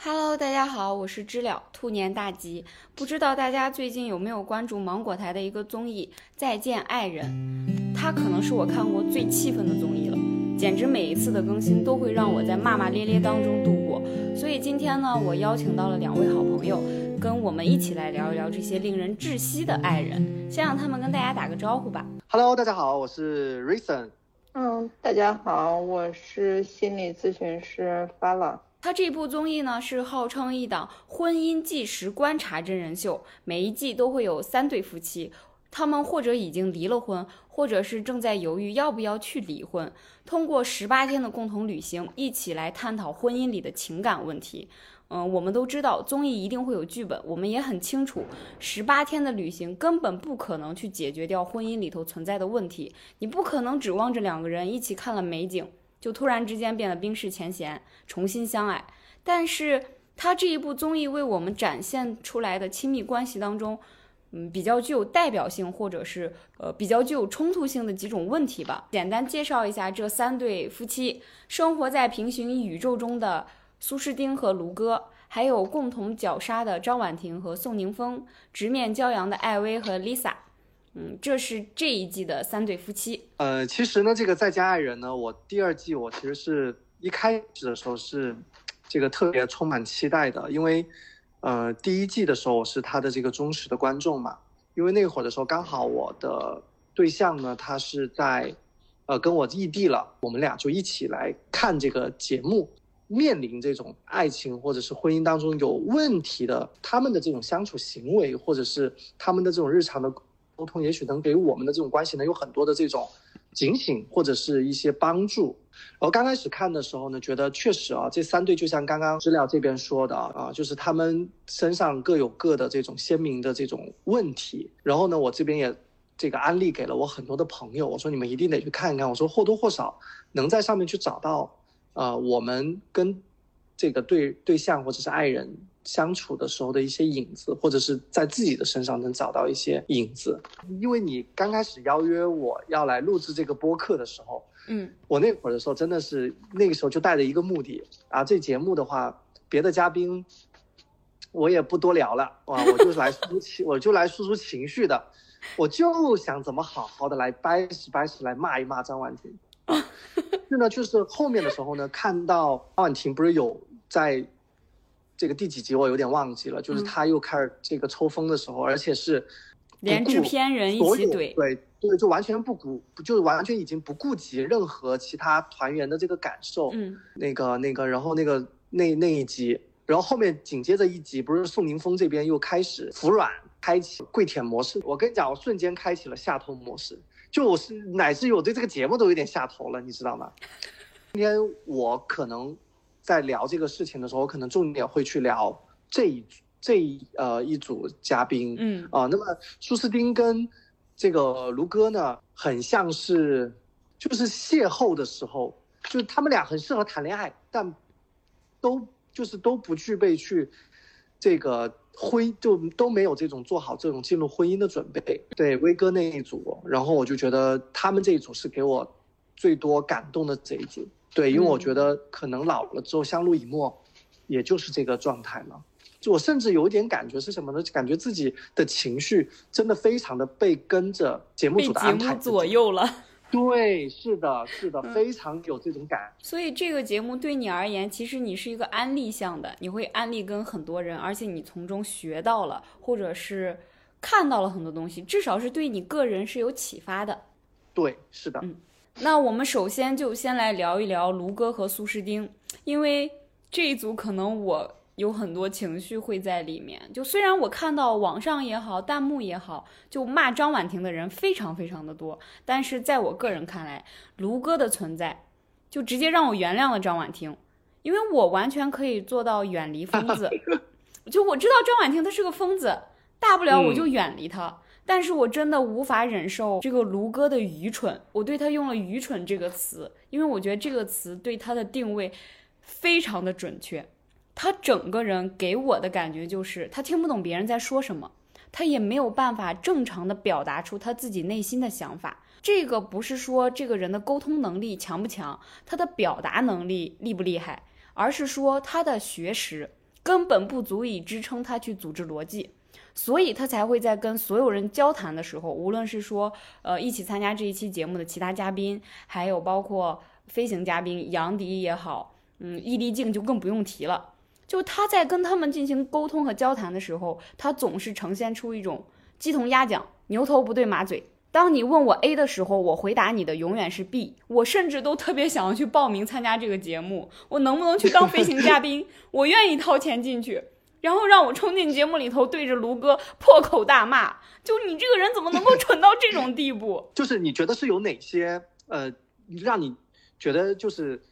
Hello，大家好，我是知了，兔年大吉。不知道大家最近有没有关注芒果台的一个综艺《再见爱人》？它可能是我看过最气愤的综艺了，简直每一次的更新都会让我在骂骂咧咧当中度过。所以今天呢，我邀请到了两位好朋友，跟我们一起来聊一聊这些令人窒息的爱人。先让他们跟大家打个招呼吧。Hello，大家好，我是 Reason。嗯，大家好，我是心理咨询师 Fala。他这部综艺呢，是号称一档婚姻纪实观察真人秀，每一季都会有三对夫妻，他们或者已经离了婚，或者是正在犹豫要不要去离婚，通过十八天的共同旅行，一起来探讨婚姻里的情感问题。嗯，我们都知道综艺一定会有剧本，我们也很清楚，十八天的旅行根本不可能去解决掉婚姻里头存在的问题，你不可能指望着两个人一起看了美景。就突然之间变得冰释前嫌，重新相爱。但是他这一部综艺为我们展现出来的亲密关系当中，嗯，比较具有代表性或者是呃比较具有冲突性的几种问题吧。简单介绍一下这三对夫妻：生活在平行宇宙中的苏诗丁和卢哥，还有共同绞杀的张婉婷和宋宁峰，直面骄阳的艾薇和 Lisa。嗯，这是这一季的三对夫妻。呃，其实呢，这个《再见爱人》呢，我第二季我其实是一开始的时候是这个特别充满期待的，因为呃第一季的时候我是他的这个忠实的观众嘛，因为那会儿的时候刚好我的对象呢，他是在呃跟我异地了，我们俩就一起来看这个节目，面临这种爱情或者是婚姻当中有问题的他们的这种相处行为，或者是他们的这种日常的。沟通也许能给我们的这种关系呢有很多的这种警醒或者是一些帮助。然后刚开始看的时候呢，觉得确实啊，这三对就像刚刚资料这边说的啊，就是他们身上各有各的这种鲜明的这种问题。然后呢，我这边也这个安利给了我很多的朋友，我说你们一定得去看一看。我说或多或少能在上面去找到，呃，我们跟这个对对象或者是爱人。相处的时候的一些影子，或者是在自己的身上能找到一些影子。因为你刚开始邀约我要来录制这个播客的时候，嗯，我那会儿的时候真的是那个时候就带着一个目的啊，这节目的话，别的嘉宾我也不多聊了，哇，我就是来抒情，我就来输出情绪的，我就想怎么好好的来掰扯掰扯来骂一骂张婉婷。是呢，就是后面的时候呢，看到张婉婷不是有在。这个第几集我有点忘记了，就是他又开始这个抽风的时候，而且是连制片人一起怼，对对，就完全不顾，就是完全已经不顾及任何其他团员的这个感受。嗯，那个那个，然后那个那那一集，然后后面紧接着一集，不是宋宁峰这边又开始服软，开启跪舔模式。我跟你讲，我瞬间开启了下头模式，就我是乃至于我对这个节目都有点下头了，你知道吗？今天我可能。在聊这个事情的时候，我可能重点会去聊这一这一呃一组嘉宾，嗯啊，那么苏斯丁跟这个卢哥呢，很像是就是邂逅的时候，就是他们俩很适合谈恋爱，但都就是都不具备去这个婚就都没有这种做好这种进入婚姻的准备。对威哥那一组，然后我就觉得他们这一组是给我最多感动的这一组。对，因为我觉得可能老了之后相濡以沫，也就是这个状态了。就我甚至有一点感觉是什么呢？感觉自己的情绪真的非常的被跟着节目组的安排左右了。对，是的，是的，非常有这种感。所以这个节目对你而言，其实你是一个安利向的，你会安利跟很多人，而且你从中学到了，或者是看到了很多东西，至少是对你个人是有启发的。对，是的，嗯。那我们首先就先来聊一聊卢哥和苏诗丁，因为这一组可能我有很多情绪会在里面。就虽然我看到网上也好，弹幕也好，就骂张婉婷的人非常非常的多，但是在我个人看来，卢哥的存在就直接让我原谅了张婉婷，因为我完全可以做到远离疯子。就我知道张婉婷她是个疯子，大不了我就远离她。但是我真的无法忍受这个卢哥的愚蠢，我对他用了“愚蠢”这个词，因为我觉得这个词对他的定位非常的准确。他整个人给我的感觉就是他听不懂别人在说什么，他也没有办法正常的表达出他自己内心的想法。这个不是说这个人的沟通能力强不强，他的表达能力厉不厉害，而是说他的学识。根本不足以支撑他去组织逻辑，所以他才会在跟所有人交谈的时候，无论是说呃一起参加这一期节目的其他嘉宾，还有包括飞行嘉宾杨迪也好，嗯，易立竞就更不用提了。就他在跟他们进行沟通和交谈的时候，他总是呈现出一种鸡同鸭讲、牛头不对马嘴。当你问我 A 的时候，我回答你的永远是 B。我甚至都特别想要去报名参加这个节目，我能不能去当飞行嘉宾？我愿意掏钱进去，然后让我冲进节目里头，对着卢哥破口大骂。就你这个人怎么能够蠢到这种地步？就是你觉得是有哪些呃，让你觉得就是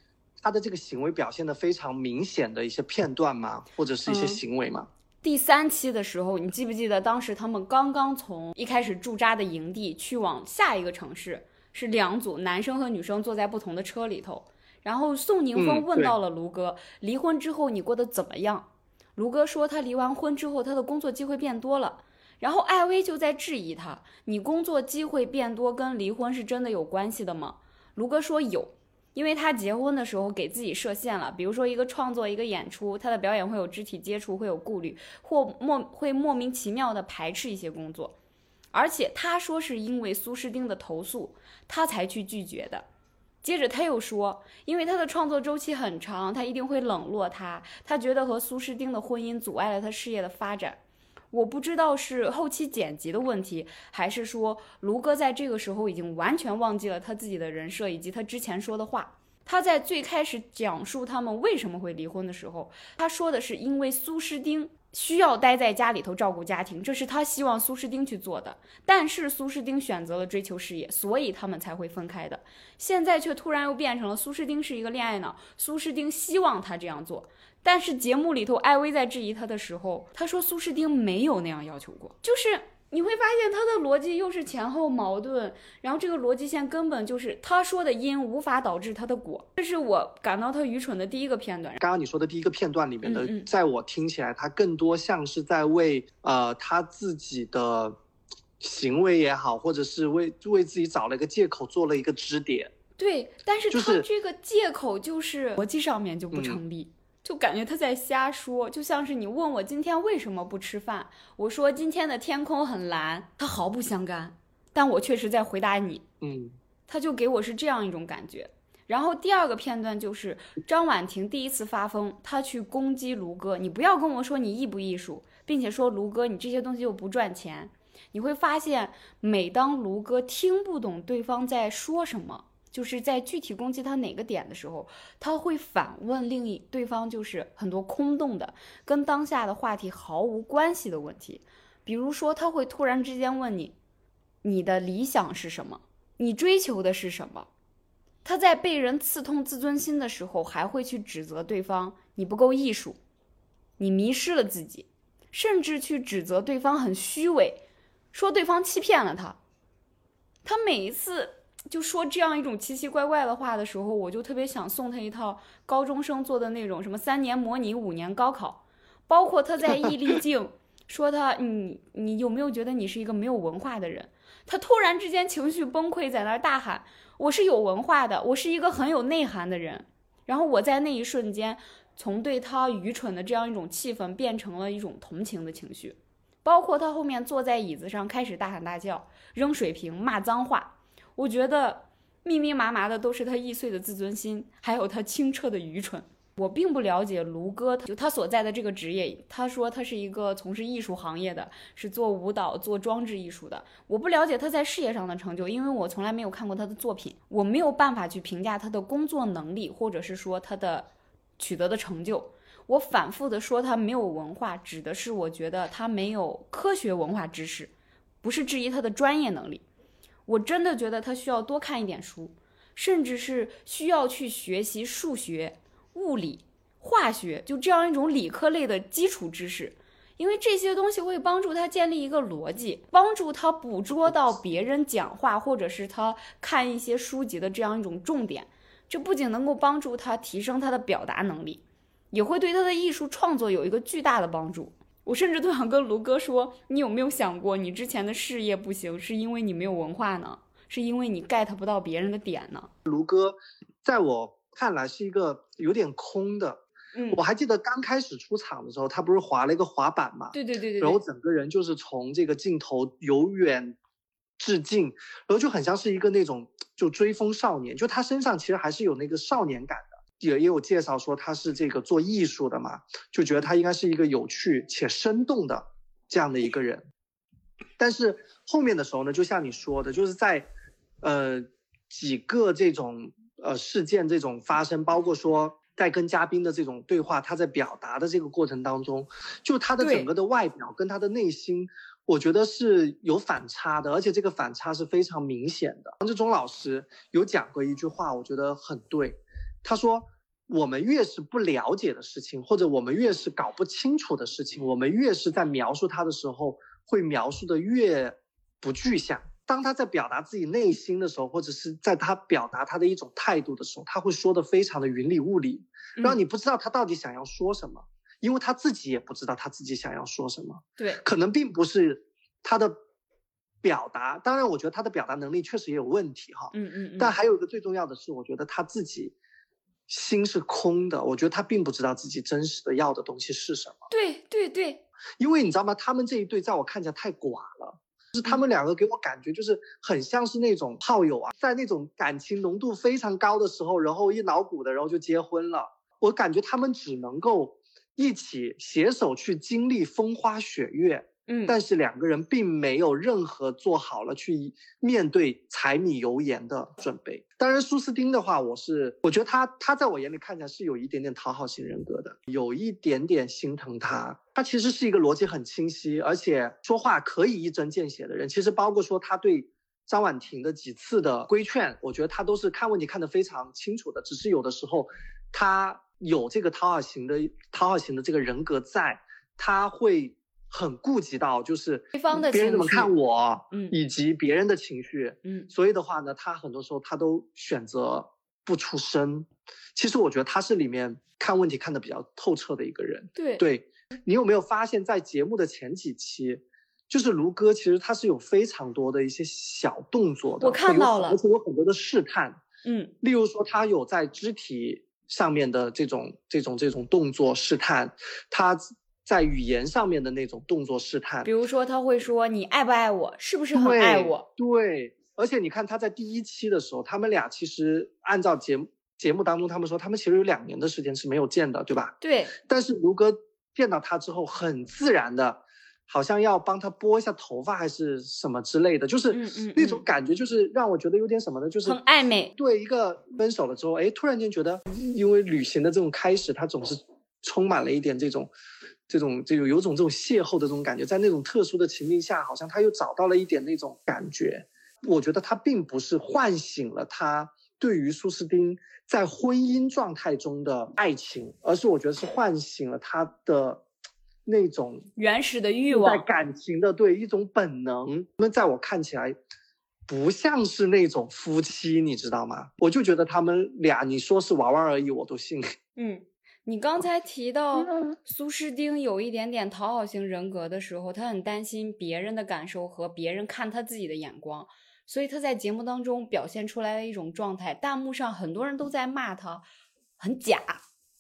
他的这个行为表现的非常明显的一些片段吗？或者是一些行为吗？第三期的时候，你记不记得当时他们刚刚从一开始驻扎的营地去往下一个城市，是两组男生和女生坐在不同的车里头，然后宋宁峰问到了卢哥，离婚之后你过得怎么样？卢哥说他离完婚之后，他的工作机会变多了，然后艾薇就在质疑他，你工作机会变多跟离婚是真的有关系的吗？卢哥说有。因为他结婚的时候给自己设限了，比如说一个创作一个演出，他的表演会有肢体接触，会有顾虑，或莫会莫名其妙的排斥一些工作，而且他说是因为苏诗丁的投诉，他才去拒绝的。接着他又说，因为他的创作周期很长，他一定会冷落他，他觉得和苏诗丁的婚姻阻碍了他事业的发展。我不知道是后期剪辑的问题，还是说卢哥在这个时候已经完全忘记了他自己的人设以及他之前说的话。他在最开始讲述他们为什么会离婚的时候，他说的是因为苏诗丁需要待在家里头照顾家庭，这是他希望苏诗丁去做的。但是苏诗丁选择了追求事业，所以他们才会分开的。现在却突然又变成了苏诗丁是一个恋爱脑，苏诗丁希望他这样做。但是节目里头，艾薇在质疑他的时候，他说苏诗丁没有那样要求过。就是你会发现他的逻辑又是前后矛盾，然后这个逻辑线根本就是他说的因无法导致他的果。这是我感到他愚蠢的第一个片段。刚刚你说的第一个片段里面的，在我听起来，他更多像是在为呃他自己的行为也好，或者是为为自己找了一个借口，做了一个支点。对，但是他这个借口就是逻辑上面就不成立。就感觉他在瞎说，就像是你问我今天为什么不吃饭，我说今天的天空很蓝，他毫不相干，但我确实在回答你，嗯，他就给我是这样一种感觉。然后第二个片段就是张婉婷第一次发疯，她去攻击卢哥，你不要跟我说你艺不艺术，并且说卢哥你这些东西又不赚钱，你会发现每当卢哥听不懂对方在说什么。就是在具体攻击他哪个点的时候，他会反问另一对方，就是很多空洞的、跟当下的话题毫无关系的问题。比如说，他会突然之间问你：“你的理想是什么？你追求的是什么？”他在被人刺痛自尊心的时候，还会去指责对方：“你不够艺术，你迷失了自己。”甚至去指责对方很虚伪，说对方欺骗了他。他每一次。就说这样一种奇奇怪怪的话的时候，我就特别想送他一套高中生做的那种什么三年模拟五年高考，包括他在易立竞说他你你有没有觉得你是一个没有文化的人？他突然之间情绪崩溃，在那儿大喊我是有文化的，我是一个很有内涵的人。然后我在那一瞬间，从对他愚蠢的这样一种气氛变成了一种同情的情绪，包括他后面坐在椅子上开始大喊大叫、扔水瓶、骂脏话。我觉得密密麻麻的都是他易碎的自尊心，还有他清澈的愚蠢。我并不了解卢哥，就他所在的这个职业。他说他是一个从事艺术行业的，是做舞蹈、做装置艺术的。我不了解他在事业上的成就，因为我从来没有看过他的作品，我没有办法去评价他的工作能力，或者是说他的取得的成就。我反复的说他没有文化，指的是我觉得他没有科学文化知识，不是质疑他的专业能力。我真的觉得他需要多看一点书，甚至是需要去学习数学、物理、化学，就这样一种理科类的基础知识，因为这些东西会帮助他建立一个逻辑，帮助他捕捉到别人讲话或者是他看一些书籍的这样一种重点。这不仅能够帮助他提升他的表达能力，也会对他的艺术创作有一个巨大的帮助。我甚至都想跟卢哥说，你有没有想过，你之前的事业不行，是因为你没有文化呢？是因为你 get 不到别人的点呢？卢哥，在我看来是一个有点空的，嗯我，还记得刚开始出场的时候，他不是滑了一个滑板嘛，对对对对然后，整个人就是从这个镜头由远至近，然后就很像是一个那种就追风少年，就他身上其实还是有那个少年感的。也也有介绍说他是这个做艺术的嘛，就觉得他应该是一个有趣且生动的这样的一个人。但是后面的时候呢，就像你说的，就是在呃几个这种呃事件这种发生，包括说在跟嘉宾的这种对话，他在表达的这个过程当中，就他的整个的外表跟他的内心，我觉得是有反差的，而且这个反差是非常明显的。王志忠老师有讲过一句话，我觉得很对，他说。我们越是不了解的事情，或者我们越是搞不清楚的事情，我们越是在描述它的时候，会描述的越不具象。当他在表达自己内心的时候，或者是在他表达他的一种态度的时候，他会说的非常的云里雾里，让嗯你不知道他到底想要说什么，因为他自己也不知道他自己想要说什么。对，可能并不是他的表达，当然，我觉得他的表达能力确实也有问题哈。嗯嗯嗯，但还有一个最重要的是，我觉得他自己心是空的，我觉得他并不知道自己真实的要的东西是什么。对对对，因为你知道吗？他们这一对在我看起来太寡了，就是他们两个给我感觉就是很像是那种炮友啊，在那种感情浓度非常高的时候，然后一脑鼓的，然后就结婚了。我感觉他们只能够一起携手去经历风花雪月，嗯，但是两个人并没有任何做好了去面对柴米油盐的准备。当然，苏斯丁的话，我是我觉得他他在我眼里看起来是有一点点讨好型人格的，有一点点心疼他。他其实是一个逻辑很清晰，而且说话可以一针见血的人。其实包括说他对张婉婷的几次的规劝，我觉得他都是看问题看得非常清楚的。只是有的时候他有这个讨好型的讨好型的这个人格在，他会很顾及到就是对方的别人怎么看我，嗯以及别人的情绪。嗯所以的话呢，他很多时候他都选择不出声。其实我觉得他是里面看问题看得比较透彻的一个人。对对你有没有发现，在节目的前几期，就是卢哥其实他是有非常多的一些小动作的，我看到了而且有很多的试探。嗯例如说，他有在肢体上面的这种这种这种动作试探，他在语言上面的那种动作试探比，如说他会说你爱不爱我，是不是很爱我？对，而且你看他在第一期的时候，他们俩其实按照节目节目当中，他们说他们其实有两年的时间是没有见的，对吧？对，但是卢哥见到他之后，很自然的，好像要帮他拨一下头发还是什么之类的，就是那种嗯感觉，就是让我觉得有点什么呢？就是很暧昧对一个分手了之后，哎，突然间觉得，因为旅行的这种开始，他总是充满了一点这种。这种这种有种这种邂逅的这种感觉，在那种特殊的情境下，好像他又找到了一点那种感觉。我觉得他并不是唤醒了他对于苏斯丁在婚姻状态中的爱情，而是我觉得是唤醒了他的那种原始的欲望在望，感情的对一种本能。那在我看起来，不像是那种夫妻，你知道吗？我就觉得他们俩，你说是玩玩而已，我都信。嗯，你刚才提到嗯苏诗丁有一点点讨好型人格的时候，他很担心别人的感受和别人看他自己的眼光，所以他在节目当中表现出来的一种状态，弹幕上很多人都在骂他很假，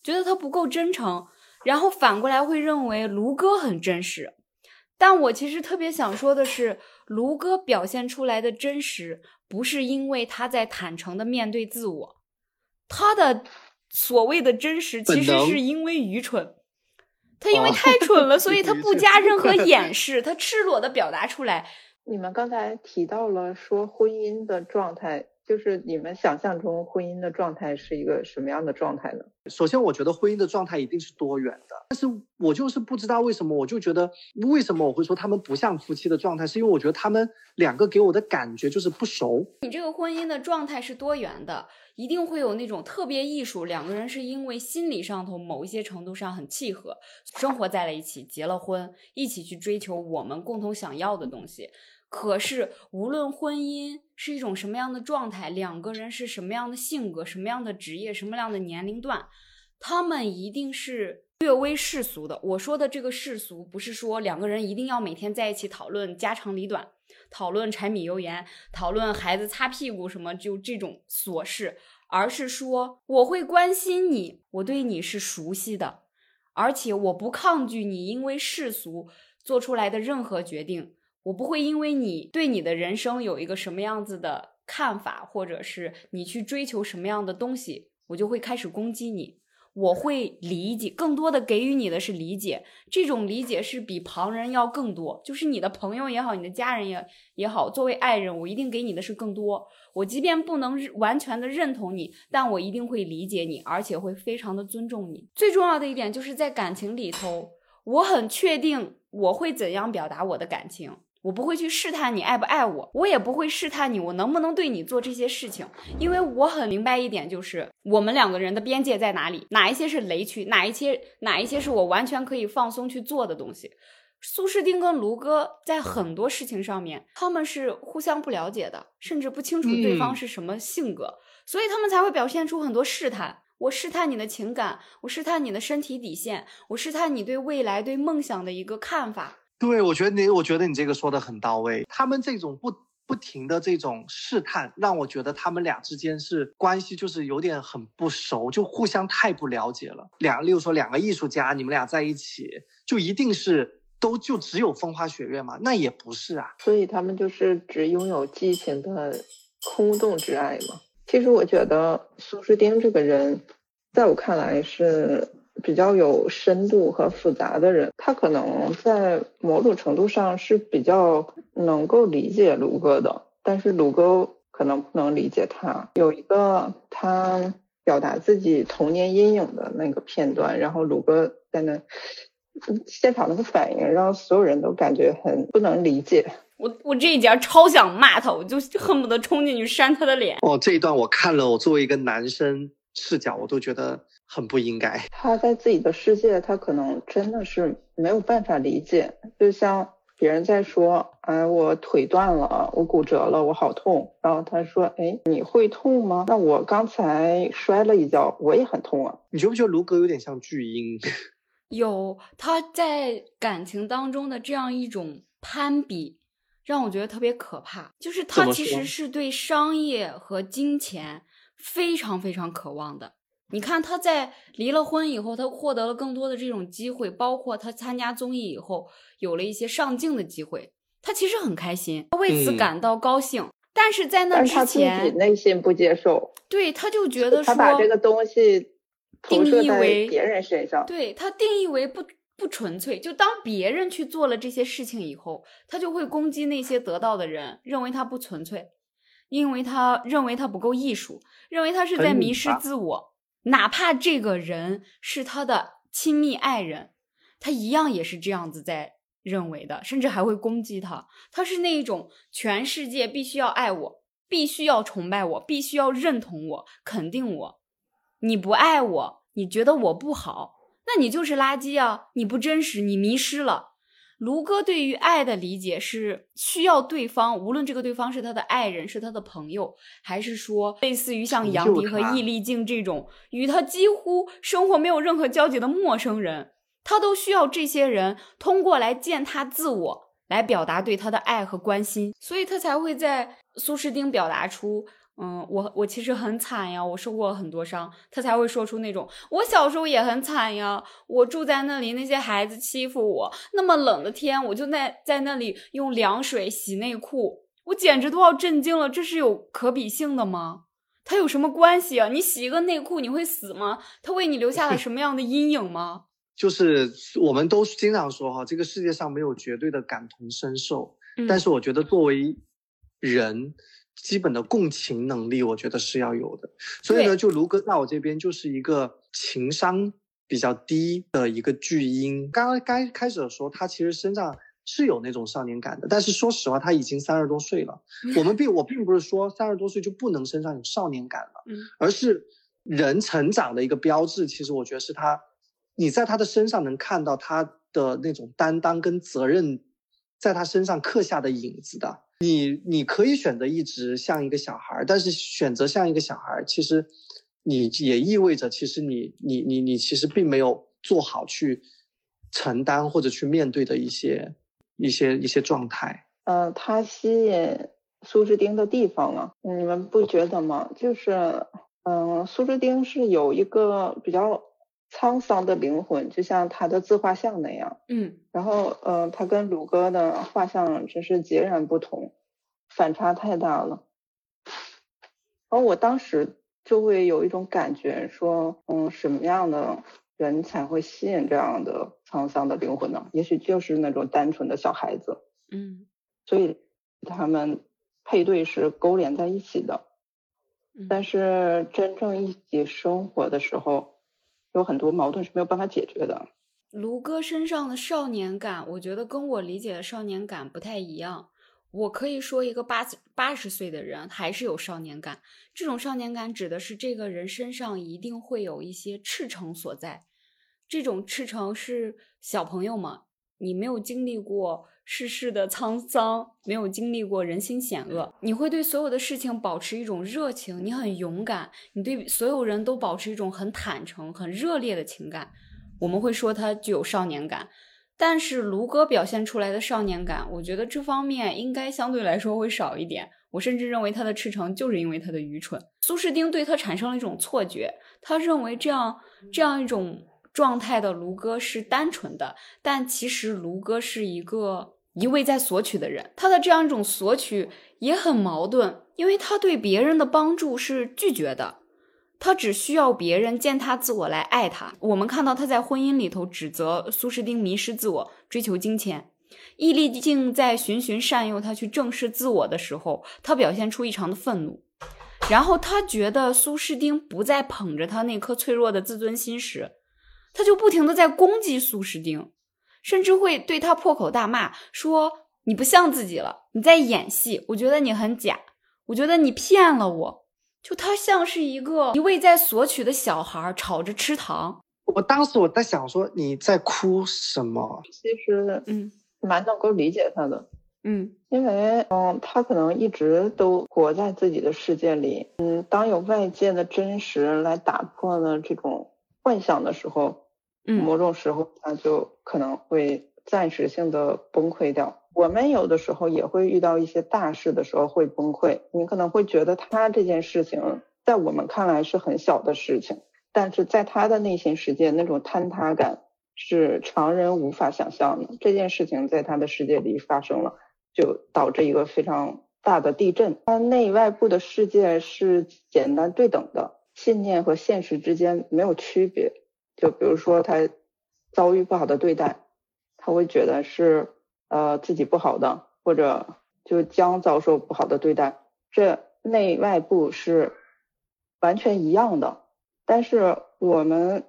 觉得他不够真诚，然后反过来会认为卢哥很真实。但我其实特别想说的是，卢哥表现出来的真实，不是因为他在坦诚的面对自我，他的所谓的真实，其实是因为愚蠢。他因为哦太蠢了，所以他不加任何 掩饰，他赤裸的表达出来。你们刚才提到了说婚姻的状态，就是你们想象中婚姻的状态是一个什么样的状态呢？首先，我觉得婚姻的状态一定是多元的，但是我就是不知道为什么，我就觉得为什么我会说他们不像夫妻的状态，是因为我觉得他们两个给我的感觉就是不熟。你这个婚姻的状态是多元的，一定会有那种特别艺术，两个人是因为心理上头某一些程度上很契合，生活在了一起，结了婚，一起去追求我们共同想要的东西。可是，无论婚姻是一种什么样的状态，两个人是什么样的性格、什么样的职业、什么样的年龄段，他们一定是略微世俗的。我说的这个世俗，不是说两个人一定要每天在一起讨论家长里短，讨论柴米油盐，讨论孩子擦屁股什么，就这种琐事，而是说我会关心你，我对你是熟悉的，而且我不抗拒你因为世俗做出来的任何决定，我不会因为你对你的人生有一个什么样子的看法，或者是你去追求什么样的东西，我就会开始攻击你。我会理解，更多的给予你的是理解，这种理解是比旁人要更多。就是你的朋友也好，你的家人也也好，作为爱人，我一定给你的是更多。我即便不能完全的认同你，但我一定会理解你，而且会非常的尊重你。最重要的一点就是在感情里头，我很确定我会怎样表达我的感情。我不会去试探你爱不爱我，我也不会试探你我能不能对你做这些事情，因为我很明白一点，就是我们两个人的边界在哪里，哪一些是雷区，哪一些哪一些是我完全可以放松去做的东西。苏诗丁跟卢哥在很多事情上面，他们是互相不了解的，甚至不清楚对方是什么性格，所以他们才会表现出很多试探。我试探你的情感，我试探你的身体底线，我试探你对未来、对梦想的一个看法。对，我觉得你，我觉得你这个说的很到位。他们这种不不停的这种试探，让我觉得他们俩之间是关系，就是有点很不熟，就互相太不了解了。两，例如说两个艺术家，你们俩在一起，就一定是都就只有风花雪月吗？那也不是啊。所以他们就是只拥有激情的空洞之爱嘛。其实我觉得苏诗丁这个人，在我看来是。比较有深度和复杂的人，他可能在某种程度上是比较能够理解卢哥的，但是卢哥可能不能理解他。有一个他表达自己童年阴影的那个片段，然后卢哥在那现场那个反应，让所有人都感觉很不能理解。我我这一节超想骂他，我就恨不得冲进去扇他的脸。哦，这一段我看了，我作为一个男生视角，我都觉得。很不应该。他在自己的世界，他可能真的是没有办法理解。就像别人在说：“哎，我腿断了，我骨折了，我好痛。”然后他说：“哎，你会痛吗？那我刚才摔了一跤，我也很痛啊。”你觉不觉得卢哥有点像巨婴？有他在感情当中的这样一种攀比，让我觉得特别可怕。就是他其实是对商业和金钱非常非常渴望的。你看他在离了婚以后，他获得了更多的这种机会，包括他参加综艺以后有了一些上镜的机会，他其实很开心，他为此感到高兴。但是在那之前，内心不接受，对，他就觉得说他把这个东西定义为别人身上，对他定义为不不纯粹。就当别人去做了这些事情以后，他就会攻击那些得到的人，认为他不纯粹，因为他认为他不够艺术，认为他是在迷失自我。哪怕这个人是他的亲密爱人，他一样也是这样子在认为的，甚至还会攻击他。他是那一种全世界必须要爱我，必须要崇拜我，必须要认同我、肯定我。你不爱我，你觉得我不好，那你就是垃圾啊！你不真实，你迷失了。卢哥对于爱的理解是需要对方，无论这个对方是他的爱人、是他的朋友，还是说类似于像杨迪和易立竞这种与他几乎生活没有任何交集的陌生人，他都需要这些人通过来践踏自我，来表达对他的爱和关心，所以他才会在苏诗丁表达出。嗯，我我其实很惨呀，我受过很多伤，他才会说出那种我小时候也很惨呀，我住在那里，那些孩子欺负我，那么冷的天，我就在在那里用凉水洗内裤，我简直都要震惊了，这是有可比性的吗？它有什么关系啊？你洗一个内裤你会死吗？它为你留下了什么样的阴影吗？就是我们都经常说哈，这个世界上没有绝对的感同身受，但是我觉得作为人。基本的共情能力，我觉得是要有的。所以呢，就卢哥在我这边就是一个情商比较低的一个巨婴。刚刚刚开始的时候，他其实身上是有那种少年感的。但是说实话，他已经三十多岁了。我们并我并不是说三十多岁就不能身上有少年感了，而是人成长的一个标志。其实我觉得是他，你在他的身上能看到他的那种担当跟责任，在他身上刻下的影子的。你你可以选择一直像一个小孩，但是选择像一个小孩，其实你也意味着，其实你你你你其实并没有做好去承担或者去面对的一些一些一些状态。呃，他吸引苏志丁的地方啊，你们不觉得吗？就是嗯，苏志丁是有一个比较沧桑的灵魂，就像他的自画像那样。嗯然后，呃，他跟鲁哥的画像真是截然不同，反差太大了。然后我当时就会有一种感觉，说，嗯，什么样的人才会吸引这样的沧桑的灵魂呢？也许就是那种单纯的小孩子，嗯所以他们配对是勾连在一起的。嗯但是真正一起生活的时候，有很多矛盾是没有办法解决的。卢哥身上的少年感，我觉得跟我理解的少年感不太一样。我可以说，一个八八十岁的人还是有少年感。这种少年感指的是这个人身上一定会有一些赤诚所在。这种赤诚是小朋友嘛，你没有经历过世事的沧桑，没有经历过人心险恶，你会对所有的事情保持一种热情，你很勇敢，你对所有人都保持一种很坦诚、很热烈的情感。我们会说他具有少年感，但是卢哥表现出来的少年感，我觉得这方面应该相对来说会少一点。我甚至认为他的赤诚就是因为他的愚蠢。苏士丁对他产生了一种错觉，他认为这样这样一种状态的卢哥是单纯的，但其实卢哥是一个一味在索取的人。他的这样一种索取也很矛盾，因为他对别人的帮助是拒绝的。他只需要别人践踏自我来爱他。我们看到他在婚姻里头指责苏士丁迷失自我，追求金钱。伊丽静在循循善诱他去正视自我的时候，他表现出异常的愤怒。然后他觉得苏士丁不再捧着他那颗脆弱的自尊心时，他就不停的在攻击苏诗丁，甚至会对他破口大骂，说你不像自己了，你在演戏，我觉得你很假，我觉得你骗了我。就他像是一个一味在索取的小孩，吵着吃糖。我当时我在想说你在哭什么？其实嗯蛮能够理解他的，嗯因为嗯，他可能一直都活在自己的世界里。嗯，当有外界的真实来打破了这种幻想的时候，嗯某种时候他就可能会暂时性的崩溃掉。我们有的时候也会遇到一些大事的时候会崩溃，你可能会觉得他这件事情在我们看来是很小的事情，但是在他的内心世界那种坍塌感是常人无法想象的。这件事情在他的世界里发生了，就导致一个非常大的地震。他内外部的世界是简单对等的，信念和现实之间没有区别。就比如说他遭遇不好的对待，他会觉得是呃自己不好的，或者就将遭受不好的对待，这内外部是完全一样的。但是我们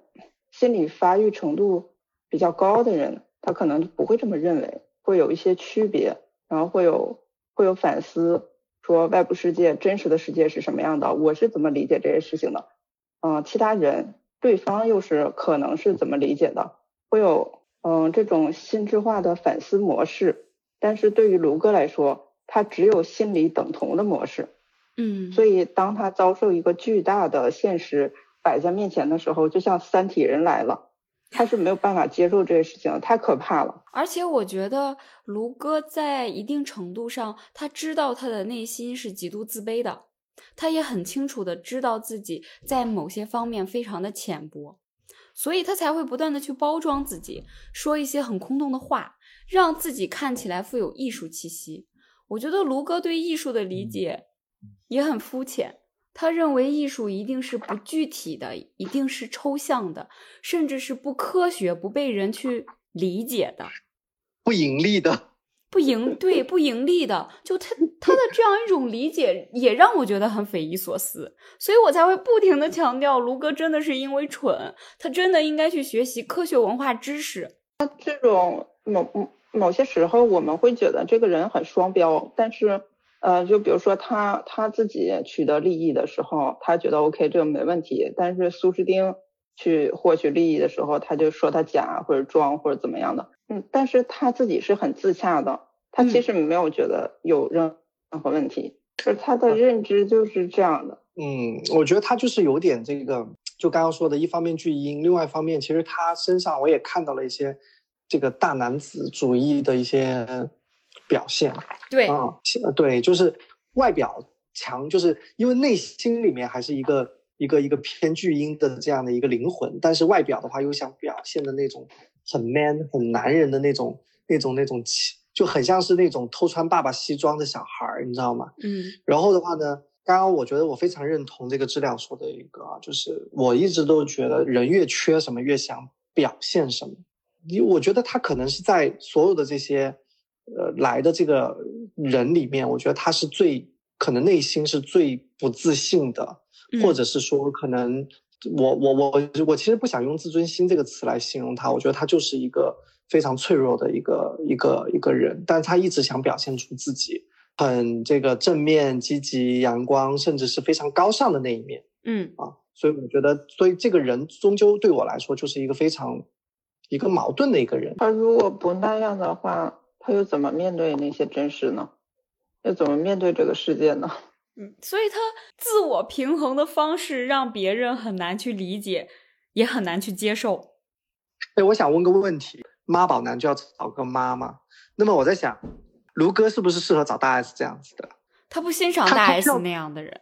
心理发育程度比较高的人，他可能不会这么认为，会有一些区别，然后会有会有反思，说外部世界真实的世界是什么样的，我是怎么理解这些事情的，嗯、其他人对方又是可能是怎么理解的，会有嗯这种心智化的反思模式。但是对于卢哥来说，他只有心理等同的模式，嗯，所以当他遭受一个巨大的现实摆在面前的时候，就像三体人来了，他是没有办法接受这些事情的，太可怕了。而且我觉得卢哥在一定程度上，他知道他的内心是极度自卑的，他也很清楚的知道自己在某些方面非常的浅薄，所以他才会不断的去包装自己，说一些很空洞的话，让自己看起来富有艺术气息。我觉得卢哥对艺术的理解也很肤浅。他认为艺术一定是不具体的，一定是抽象的，甚至是不科学、不被人去理解的。不盈利的，不盈对不盈利的，就他他的这样一种理解，也让我觉得很匪夷所思，所以我才会不停的强调，卢哥真的是因为蠢，他真的应该去学习科学文化知识。他这种某某些时候，我们会觉得这个人很双标，但是呃，就比如说他他自己取得利益的时候，他觉得 OK 这个没问题，但是苏诗丁去获取利益的时候，他就说他假或者装或者怎么样的，嗯，但是他自己是很自洽的，他其实没有觉得有任任何问题，就是他的认知就是这样的。嗯，我觉得他就是有点这个，就刚刚说的，一方面巨婴，另外一方面，其实他身上我也看到了一些这个大男子主义的一些表现。对，啊、呃对，就是外表强，就是因为内心里面还是一个一个一个偏巨婴的这样的一个灵魂，但是外表的话又想表现的那种很 man 很男人的那种那种那种气，就很像是那种偷穿爸爸西装的小孩儿，你知道吗？嗯然后的话呢，刚刚我觉得我非常认同这个质量说的一个啊，就是我一直都觉得人越缺什么越想表现什么。因为我觉得他可能是在所有的这些呃来的这个人里面，我觉得他是最可能内心是最不自信的，嗯或者是说可能我我我我其实不想用自尊心这个词来形容他，我觉得他就是一个非常脆弱的一个一个一个人，但他一直想表现出自己很这个正面、积极、阳光，甚至是非常高尚的那一面嗯啊。所以我觉得，所以这个人终究对我来说就是一个非常一个矛盾的一个人。他如果不那样的话，他又怎么面对那些真实呢？又怎么面对这个世界呢？嗯，所以他自我平衡的方式让别人很难去理解，也很难去接受。哎，我想问个问题：妈宝男就要找个妈吗？那么我在想，卢哥是不是适合找大 S 这样子的？他不欣赏大 S 那样的人，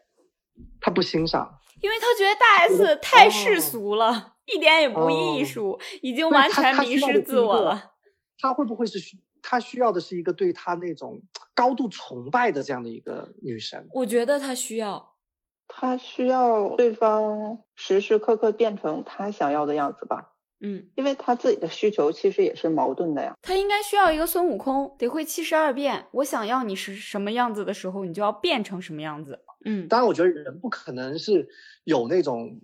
他不欣赏，因为他觉得大 S 太哦世俗了，一点也不艺哦术，已经完全迷失自我了。他会不会是需他需要的是一个对他那种高度崇拜的这样的一个女神？我觉得她需要，她需要对方时时刻刻变成她想要的样子吧，嗯，因为他自己的需求其实也是矛盾的呀。他应该需要一个孙悟空，得会七十二变。我想要你是什么样子的时候，你就要变成什么样子。嗯当然，我觉得人不可能是有那种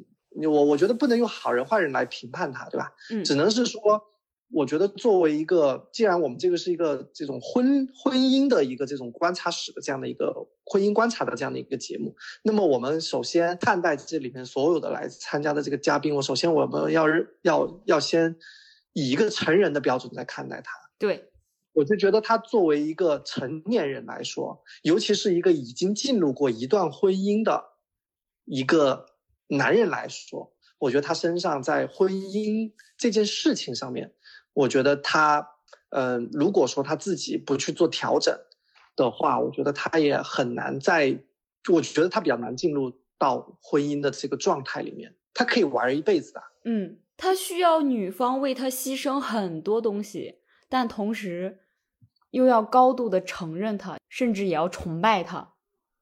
我我觉得不能用好人坏人来评判他，对吧？嗯只能是说，我觉得作为一个，既然我们这个是一个这种婚婚姻的一个这种观察史的这样的一个婚姻观察的这样的一个节目，那么我们首先看待这里面所有的来参加的这个嘉宾，我首先我们要要要先以一个成人的标准在看待他。对，我就觉得他作为一个成年人来说，尤其是一个已经进入过一段婚姻的一个男人来说，我觉得他身上在婚姻这件事情上面，我觉得他，嗯、如果说他自己不去做调整的话，我觉得他也很难在，我觉得他比较难进入到婚姻的这个状态里面。他可以玩一辈子的，嗯，他需要女方为他牺牲很多东西，但同时又要高度的承认他，甚至也要崇拜他，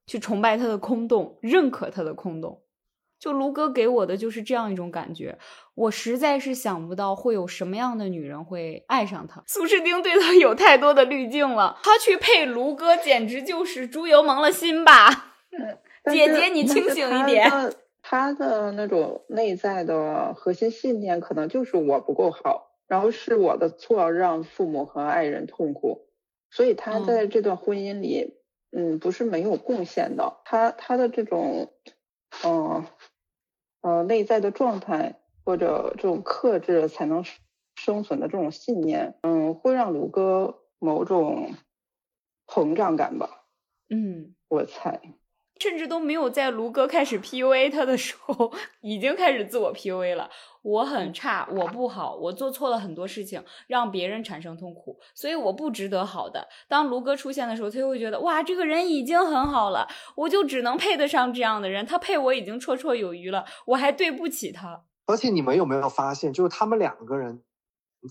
去崇拜他的空洞，认可他的空洞。就卢哥给我的就是这样一种感觉，我实在是想不到会有什么样的女人会爱上他。苏诗丁对他有太多的滤镜了，他去配卢哥简直就是猪油蒙了心吧？但是姐姐你清醒一点他的那种内在的核心信念，可能就是我不够好，然后是我的错让父母和爱人痛苦，所以他嗯在这段婚姻里，嗯，不是没有贡献的。他他的这种，嗯呃内在的状态或者这种克制才能生存的这种信念，嗯，会让卢哥某种膨胀感吧，嗯。我猜。甚至都没有在卢哥开始 PUA 他的时候，已经开始自我 PUA 了。我很差，我不好，我做错了很多事情，让别人产生痛苦，所以我不值得好的。当卢哥出现的时候，他就会觉得哇，这个人已经很好了，我就只能配得上这样的人，他配我已经绰绰有余了，我还对不起他。而且你们有没有发现，就是他们两个人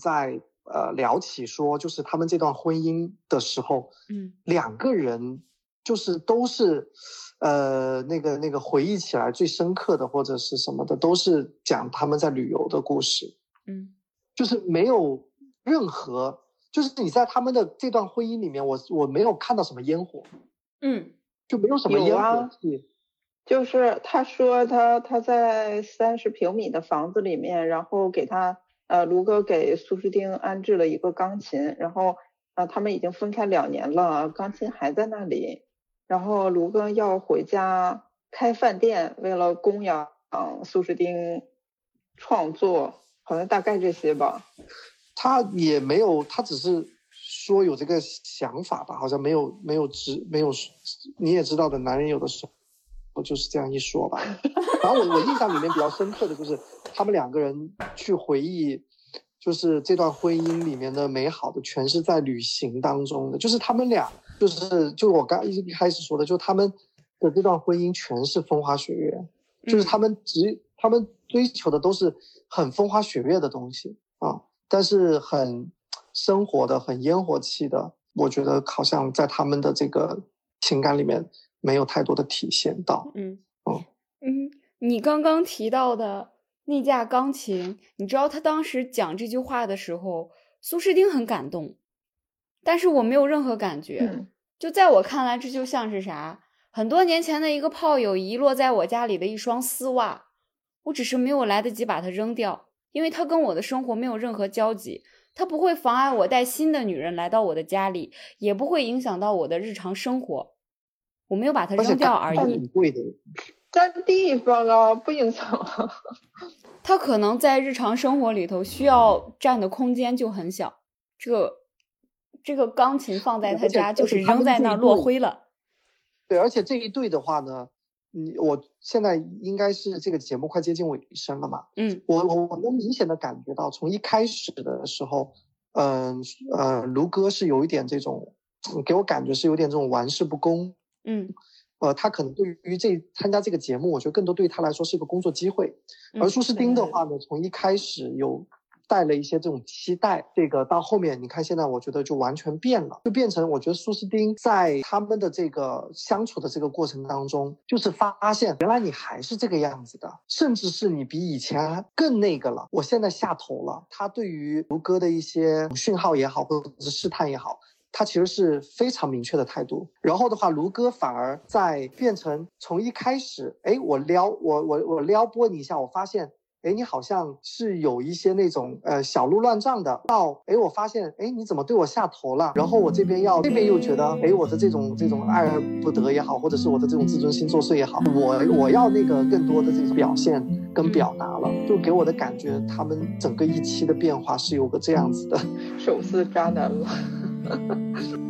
在呃聊起说，就是他们这段婚姻的时候，嗯两个人就是都是，呃，那个那个回忆起来最深刻的或者是什么的，都是讲他们在旅游的故事，嗯。就是没有任何，就是你在他们的这段婚姻里面，我我没有看到什么烟火，嗯。就没有什么烟有啊火气。就是他说他他在三十平米的房子里面，然后给他呃卢哥给苏诗丁安置了一个钢琴，然后呃他们已经分开两年了，钢琴还在那里，然后卢哥要回家开饭店，为了供养苏诗丁创作，好像大概这些吧。他也没有，他只是说有这个想法吧，好像没有没有直没有，你也知道的，男人有的时候就是这样一说吧。然后我我印象里面比较深刻的就是他们两个人去回忆，就是这段婚姻里面的美好的，全是在旅行当中的，就是他们俩就是就是我刚一开始说的，就他们的这段婚姻全是风花雪月，就是他们只他们追求的都是很风花雪月的东西啊，但是很生活的、很烟火气的，我觉得好像在他们的这个情感里面没有太多的体现到。嗯哦嗯，你刚刚提到的那架钢琴，你知道他当时讲这句话的时候，苏诗丁很感动，但是我没有任何感觉。嗯就在我看来，这就像是啥？很多年前的一个炮友遗落在我家里的一双丝袜，我只是没有来得及把它扔掉，因为它跟我的生活没有任何交集，它不会妨碍我带新的女人来到我的家里，也不会影响到我的日常生活。我没有把它扔掉而已。贵的，占地方啊，不影响啊。它可能在日常生活里头需要占的空间就很小，这个这个钢琴放在他家就是扔在那儿落灰了。对，而且这一对的话呢，你我现在应该是这个节目快接近尾声了嘛，嗯我我我能明显的感觉到，从一开始的时候，嗯呃卢哥是有一点这种，嗯给我感觉是有点这种玩世不恭，嗯呃，他可能对于这参加这个节目，我觉得更多对他来说是一个工作机会。嗯而苏诗丁的话呢，从一开始有带了一些这种期待，这个到后面你看现在我觉得就完全变了，就变成我觉得苏诗丁在他们的这个相处的这个过程当中，就是发现原来你还是这个样子的，甚至是你比以前更那个了。我现在下头了，他对于卢哥的一些讯号也好，或者是试探也好。他其实是非常明确的态度，然后的话，卢哥反而在变成从一开始，哎，我撩我我我撩拨你一下，我发现，哎，你好像是有一些那种呃小鹿乱撞的，到哎，我发现，哎，你怎么对我下头了？然后我这边要这边又觉得，哎，我的这种这种爱而不得也好，或者是我的这种自尊心作祟也好，我我要那个更多的这种表现跟表达了，就给我的感觉，他们整个一期的变化是有个这样子的。手撕渣男了。哈 哈